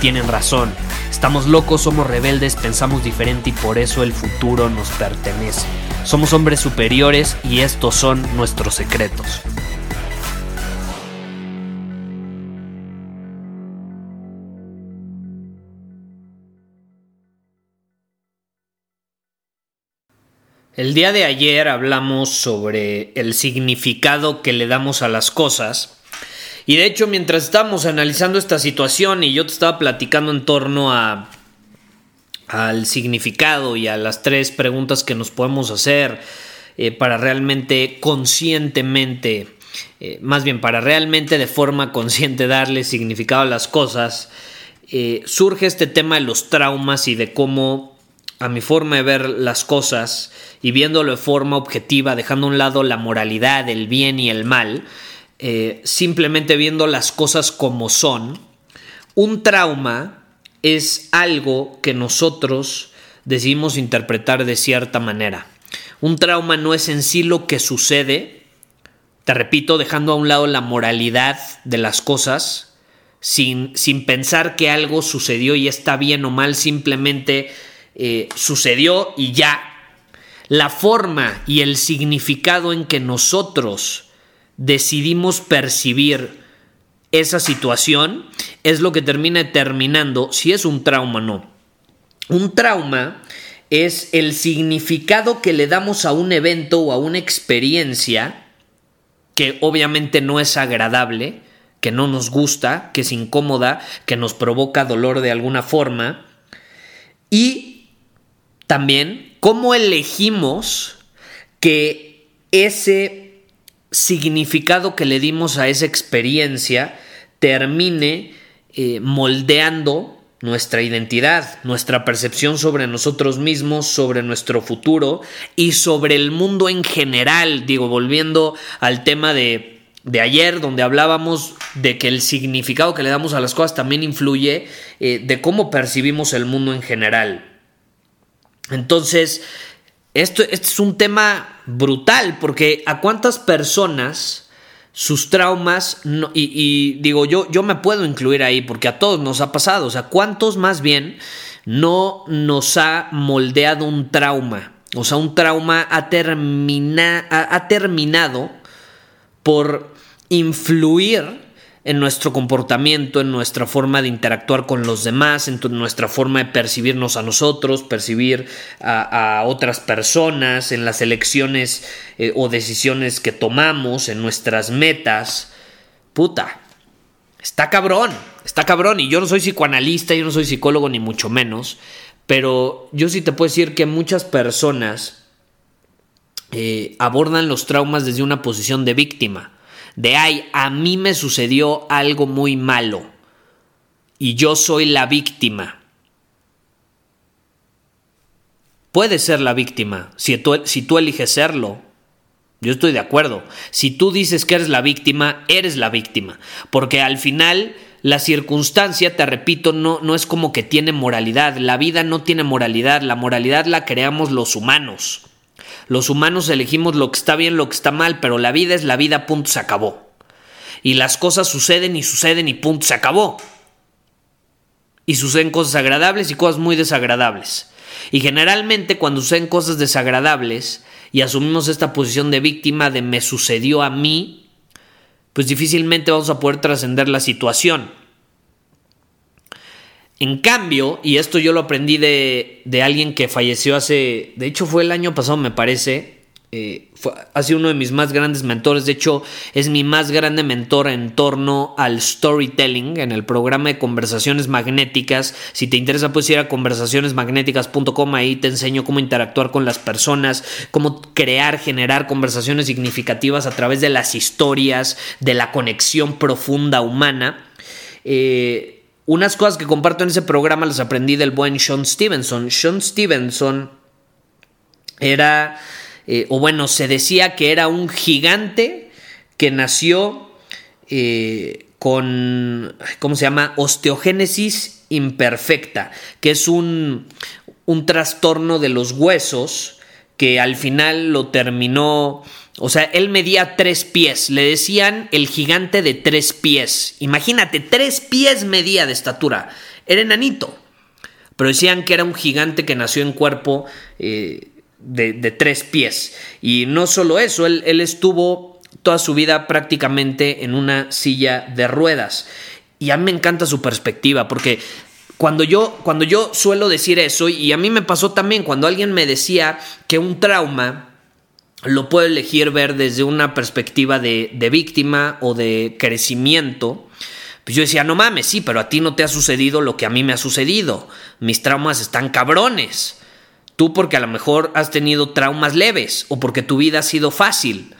tienen razón. Estamos locos, somos rebeldes, pensamos diferente y por eso el futuro nos pertenece. Somos hombres superiores y estos son nuestros secretos. El día de ayer hablamos sobre el significado que le damos a las cosas y de hecho, mientras estábamos analizando esta situación y yo te estaba platicando en torno a al significado y a las tres preguntas que nos podemos hacer eh, para realmente conscientemente, eh, más bien para realmente de forma consciente darle significado a las cosas, eh, surge este tema de los traumas y de cómo a mi forma de ver las cosas y viéndolo de forma objetiva, dejando a un lado la moralidad, el bien y el mal, eh, simplemente viendo las cosas como son, un trauma es algo que nosotros decidimos interpretar de cierta manera. Un trauma no es en sí lo que sucede, te repito, dejando a un lado la moralidad de las cosas, sin, sin pensar que algo sucedió y está bien o mal, simplemente eh, sucedió y ya. La forma y el significado en que nosotros decidimos percibir esa situación es lo que termina determinando si es un trauma o no. Un trauma es el significado que le damos a un evento o a una experiencia que obviamente no es agradable, que no nos gusta, que es incómoda, que nos provoca dolor de alguna forma. Y también cómo elegimos que ese significado que le dimos a esa experiencia termine eh, moldeando nuestra identidad, nuestra percepción sobre nosotros mismos, sobre nuestro futuro y sobre el mundo en general. Digo, volviendo al tema de, de ayer, donde hablábamos de que el significado que le damos a las cosas también influye eh, de cómo percibimos el mundo en general. Entonces, esto, es un tema brutal porque a cuántas personas sus traumas, y, digo, yo, yo me puedo incluir ahí porque a todos nos ha pasado, o sea, cuántos más bien no nos ha moldeado un trauma, o sea, un trauma ha, ha terminado por influir en nuestro comportamiento, en nuestra forma de interactuar con los demás, en nuestra forma de percibirnos a nosotros, percibir a, otras personas, en las elecciones eh, o decisiones que tomamos, en nuestras metas. Puta, está cabrón, está cabrón. Y yo no soy psicoanalista, yo no soy psicólogo ni mucho menos, pero yo sí te puedo decir que muchas personas eh, abordan los traumas desde una posición de víctima de ay, a mí me sucedió algo muy malo y yo soy la víctima. Puedes ser la víctima si tú, si tú eliges serlo. Yo estoy de acuerdo. Si tú dices que eres la víctima, eres la víctima. Porque al final la circunstancia, te repito, no, no es como que tiene moralidad. La vida no tiene moralidad. La moralidad la creamos los humanos. Los humanos elegimos lo que está bien, lo que está mal, pero la vida es la vida, punto, se acabó. Y las cosas suceden y suceden y punto, se acabó. Y suceden cosas agradables y cosas muy desagradables. Y generalmente cuando suceden cosas desagradables y asumimos esta posición de víctima de me sucedió a mí, pues difícilmente vamos a poder trascender la situación. En cambio, y esto yo lo aprendí de, alguien que falleció hace, de hecho fue el año pasado me parece, eh, ha sido uno de mis más grandes mentores. De hecho, es mi más grande mentor en torno al storytelling en el programa de conversaciones magnéticas. Si te interesa, puedes ir a conversacionesmagnéticas.com. Ahí te enseño cómo interactuar con las personas, cómo crear, generar conversaciones significativas a través de las historias, de la conexión profunda humana. Eh, unas cosas que comparto en ese programa las aprendí del buen Sean Stevenson. Sean Stevenson era eh, o bueno, se decía que era un gigante que nació eh, con, ¿cómo se llama? Osteogénesis imperfecta, que es un, un trastorno de los huesos que al final lo terminó, o sea, él medía tres pies, le decían el gigante de tres pies, imagínate, tres pies medía de estatura, era enanito, pero decían que era un gigante que nació en cuerpo eh, de, tres pies. Y no solo eso, él, estuvo toda su vida prácticamente en una silla de ruedas. Y a mí me encanta su perspectiva, porque cuando yo, cuando yo suelo decir eso, y a mí me pasó también, cuando alguien me decía que un trauma lo puedo elegir ver desde una perspectiva de, de víctima o de crecimiento, pues yo decía, no mames, sí, pero a ti no te ha sucedido lo que a mí me ha sucedido. Mis traumas están cabrones. Tú porque a lo mejor has tenido traumas leves o porque tu vida ha sido fácil,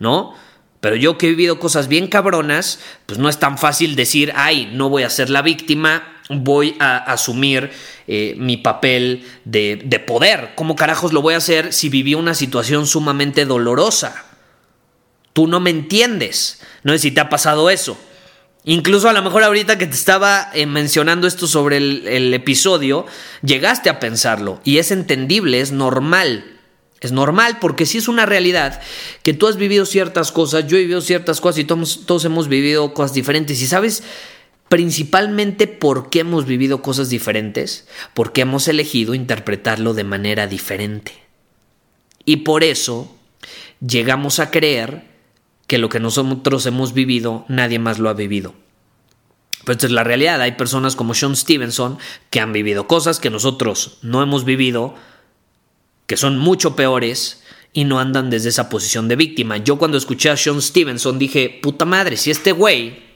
¿no? Pero yo que he vivido cosas bien cabronas, pues no es tan fácil decir, ay, no voy a ser la víctima, voy a asumir eh, mi papel de, de poder. ¿Cómo carajos lo voy a hacer si viví una situación sumamente dolorosa? Tú no me entiendes. No sé si te ha pasado eso. Incluso a lo mejor ahorita que te estaba eh, mencionando esto sobre el, episodio, llegaste a pensarlo y es entendible, es normal. Es normal porque si es una realidad que tú has vivido ciertas cosas, yo he vivido ciertas cosas y todos, todos hemos vivido cosas diferentes. Y sabes principalmente por qué hemos vivido cosas diferentes, porque hemos elegido interpretarlo de manera diferente. Y por eso llegamos a creer que lo que nosotros hemos vivido nadie más lo ha vivido. Pero esta es la realidad. Hay personas como Sean Stevenson que han vivido cosas que nosotros no hemos vivido, que son mucho peores y no andan desde esa posición de víctima. Yo cuando escuché a Sean Stevenson dije, puta madre, si este güey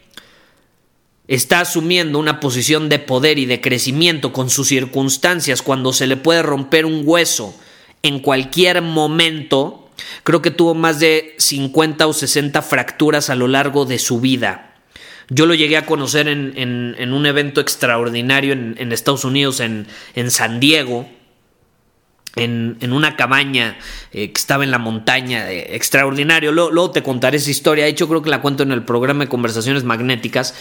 está asumiendo una posición de poder y de crecimiento con sus circunstancias cuando se le puede romper un hueso en cualquier momento, Creo que tuvo más de 50 o 60 fracturas a lo largo de su vida. Yo lo llegué a conocer en, un evento extraordinario en, Estados Unidos, en, San Diego, en, una cabaña eh, que estaba en la montaña, eh, extraordinario. Luego, te contaré esa historia. De hecho, creo que la cuento en el programa de conversaciones magnéticas.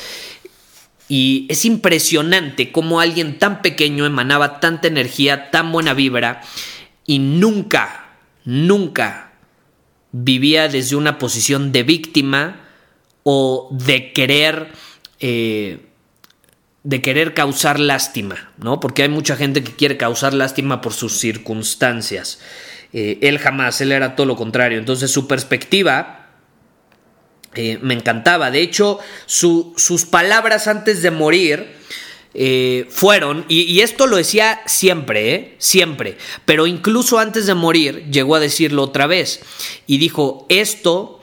Y es impresionante cómo alguien tan pequeño emanaba tanta energía, tan buena vibra y nunca, nunca vivía desde una posición de víctima o de querer eh, de querer causar lástima, ¿no? Porque hay mucha gente que quiere causar lástima por sus circunstancias. Eh, él jamás, él era todo lo contrario. Entonces su perspectiva eh, me encantaba. De hecho, sus palabras antes de morir eh, fueron, y, esto lo decía siempre, ¿eh? siempre, pero incluso antes de morir llegó a decirlo otra vez y dijo, esto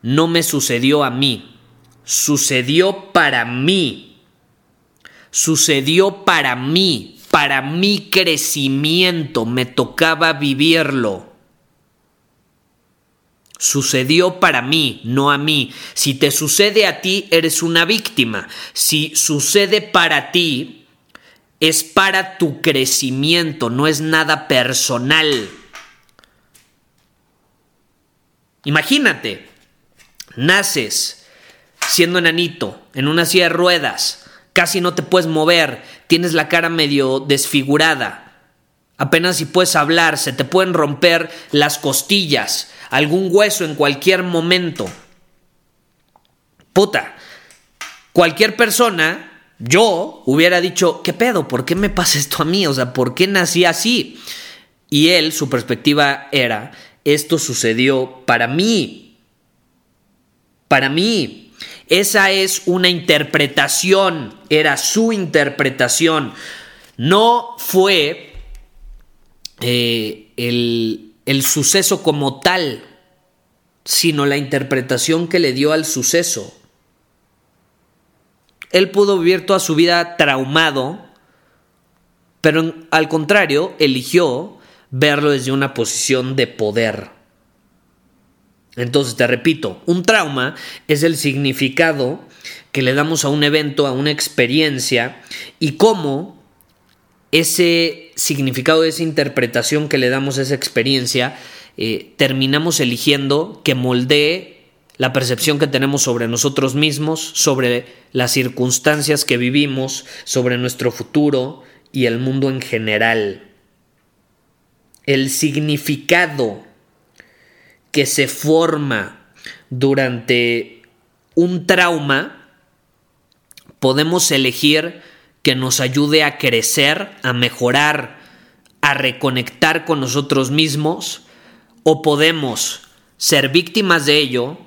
no me sucedió a mí, sucedió para mí, sucedió para mí, para mi crecimiento, me tocaba vivirlo. Sucedió para mí, no a mí. Si te sucede a ti, eres una víctima. Si sucede para ti, es para tu crecimiento, no es nada personal. Imagínate, naces siendo enanito, en una silla de ruedas, casi no te puedes mover, tienes la cara medio desfigurada, apenas si puedes hablar, se te pueden romper las costillas, algún hueso en cualquier momento. Puta, cualquier persona, yo hubiera dicho, ¿qué pedo? ¿Por qué me pasa esto a mí? O sea, ¿por qué nací así? Y él, su perspectiva era, esto sucedió para mí. Para mí. Esa es una interpretación, era su interpretación. No fue eh, el el suceso como tal, sino la interpretación que le dio al suceso. Él pudo vivir toda su vida traumado, pero al contrario, eligió verlo desde una posición de poder. Entonces, te repito, un trauma es el significado que le damos a un evento, a una experiencia, y cómo ese significado, esa interpretación que le damos a esa experiencia, eh, terminamos eligiendo que moldee la percepción que tenemos sobre nosotros mismos, sobre las circunstancias que vivimos, sobre nuestro futuro y el mundo en general. El significado que se forma durante un trauma, podemos elegir que nos ayude a crecer, a mejorar, a reconectar con nosotros mismos, o podemos ser víctimas de ello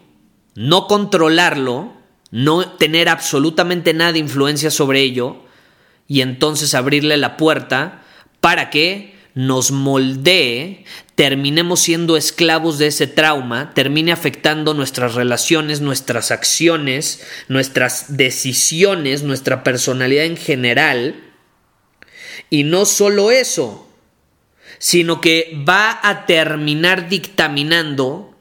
no controlarlo, no tener absolutamente nada de influencia sobre ello y entonces abrirle la puerta para que nos moldee, terminemos siendo esclavos de ese trauma, termine afectando nuestras relaciones, nuestras acciones, nuestras decisiones, nuestra personalidad en general. Y no solo eso, sino que va a terminar dictaminando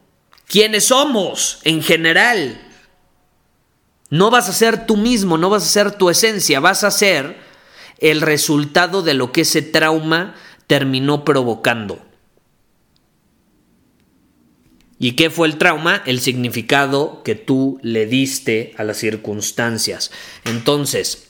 quiénes somos en general. No vas a ser tú mismo, no vas a ser tu esencia, vas a ser el resultado de lo que ese trauma terminó provocando. ¿Y qué fue el trauma? El significado que tú le diste a las circunstancias. Entonces,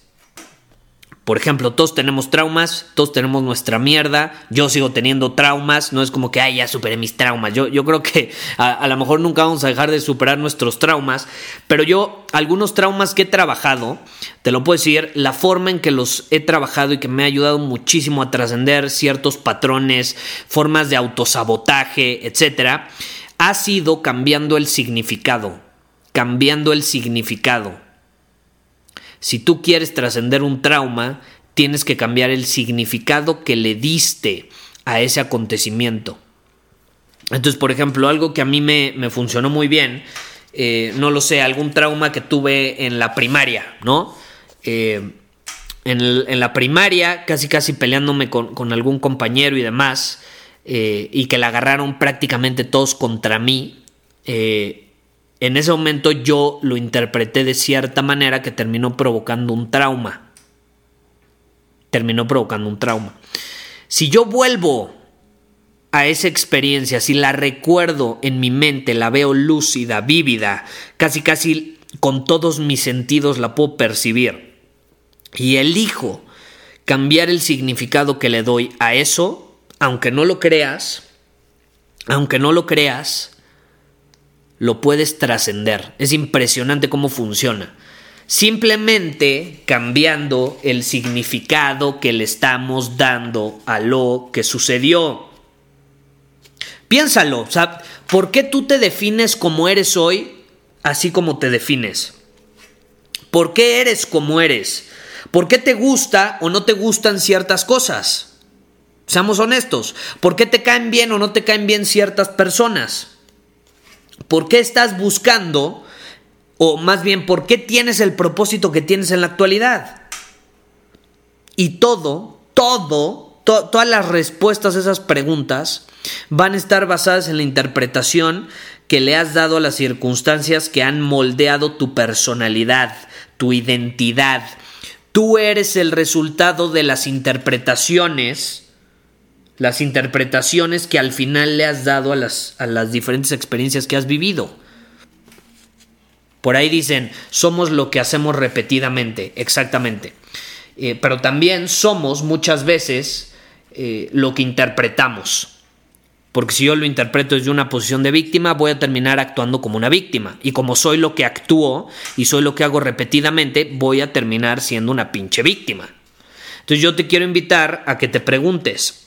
por ejemplo, todos tenemos traumas, todos tenemos nuestra mierda, yo sigo teniendo traumas, no es como que, ay, ya superé mis traumas, yo, yo creo que a, a, lo mejor nunca vamos a dejar de superar nuestros traumas, pero yo, algunos traumas que he trabajado, te lo puedo decir, la forma en que los he trabajado y que me ha ayudado muchísimo a trascender ciertos patrones, formas de autosabotaje, etcétera, ha sido cambiando el significado, cambiando el significado. Si tú quieres trascender un trauma, tienes que cambiar el significado que le diste a ese acontecimiento. Entonces, por ejemplo, algo que a mí me, funcionó muy bien, eh, no lo sé, algún trauma que tuve en la primaria, ¿no? Eh, en, la primaria, casi casi peleándome con, algún compañero y demás, eh, y que la agarraron prácticamente todos contra mí en ese momento yo lo interpreté de cierta manera que terminó provocando un trauma. Terminó provocando un trauma. Si yo vuelvo a esa experiencia, si la recuerdo en mi mente, la veo lúcida, vívida, casi casi con todos mis sentidos la puedo percibir y elijo cambiar el significado que le doy a eso, aunque no lo creas, aunque no lo creas, lo puedes trascender. Es impresionante cómo funciona. Simplemente cambiando el significado que le estamos dando a lo que sucedió. Piénsalo, o sea, ¿por qué tú te defines como eres hoy así como te defines? ¿Por qué eres como eres? ¿Por qué te gusta o no te gustan ciertas cosas? Seamos honestos. ¿Por qué te caen bien o no te caen bien ciertas personas? ¿Por qué estás buscando, o más bien, por qué tienes el propósito que tienes en la actualidad? Y todo, todo, todas las respuestas a esas preguntas van a estar basadas en la interpretación que le has dado a las circunstancias que han moldeado tu personalidad, tu identidad. Tú eres el resultado de las interpretaciones las interpretaciones que al final le has dado a las, a las diferentes experiencias que has vivido. Por ahí dicen, somos lo que hacemos repetidamente, exactamente. Eh, pero también somos muchas veces eh, lo que interpretamos. Porque si yo lo interpreto desde una posición de víctima, voy a terminar actuando como una víctima. Y como soy lo que actúo y soy lo que hago repetidamente, voy a terminar siendo una pinche víctima. Entonces yo te quiero invitar a que te preguntes,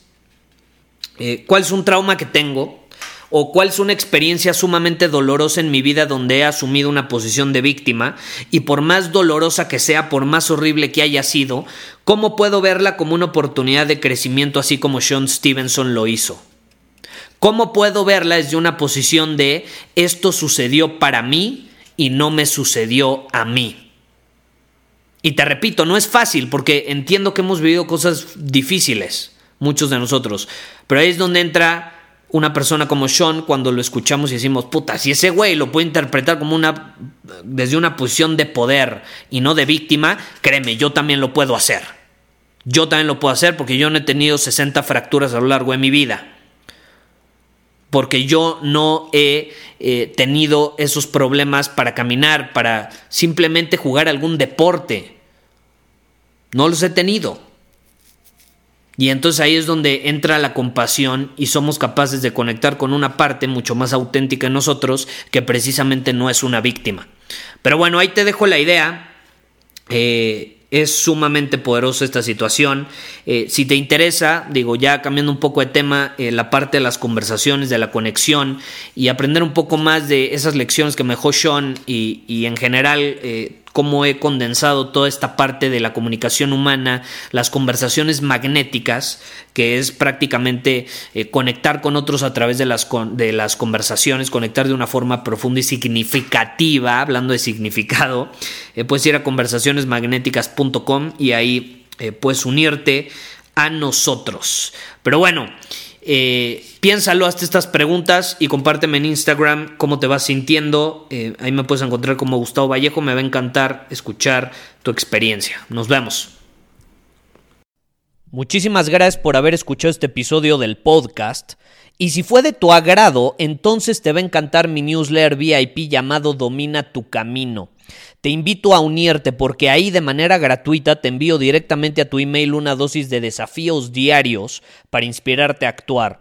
eh, cuál es un trauma que tengo o cuál es una experiencia sumamente dolorosa en mi vida donde he asumido una posición de víctima y por más dolorosa que sea, por más horrible que haya sido, ¿cómo puedo verla como una oportunidad de crecimiento así como Sean Stevenson lo hizo? ¿Cómo puedo verla desde una posición de esto sucedió para mí y no me sucedió a mí? Y te repito, no es fácil porque entiendo que hemos vivido cosas difíciles, muchos de nosotros, pero ahí es donde entra una persona como Sean cuando lo escuchamos y decimos, puta, si ese güey lo puede interpretar como una desde una posición de poder y no de víctima, créeme, yo también lo puedo hacer. Yo también lo puedo hacer porque yo no he tenido 60 fracturas a lo largo de mi vida. Porque yo no he eh, tenido esos problemas para caminar, para simplemente jugar algún deporte. No los he tenido. Y entonces ahí es donde entra la compasión y somos capaces de conectar con una parte mucho más auténtica en nosotros que precisamente no es una víctima. Pero bueno, ahí te dejo la idea. Eh, es sumamente poderosa esta situación. Eh, si te interesa, digo, ya cambiando un poco de tema, eh, la parte de las conversaciones, de la conexión y aprender un poco más de esas lecciones que me dejó Sean y, y en general cómo he condensado toda esta parte de la comunicación humana, las conversaciones magnéticas, que es prácticamente eh, conectar con otros a través de las, de las conversaciones, conectar de una forma profunda y significativa, hablando de significado, eh, puedes ir a conversacionesmagnéticas.com y ahí eh, puedes unirte a nosotros. Pero bueno, eh, piénsalo, hazte estas preguntas y compárteme en Instagram cómo te vas sintiendo. Eh, ahí me puedes encontrar como Gustavo Vallejo. Me va a encantar escuchar tu experiencia. Nos vemos. Muchísimas gracias por haber escuchado este episodio del podcast. Y si fue de tu agrado, entonces te va a encantar mi newsletter VIP llamado Domina tu Camino. Te invito a unirte porque ahí de manera gratuita te envío directamente a tu email una dosis de desafíos diarios para inspirarte a actuar.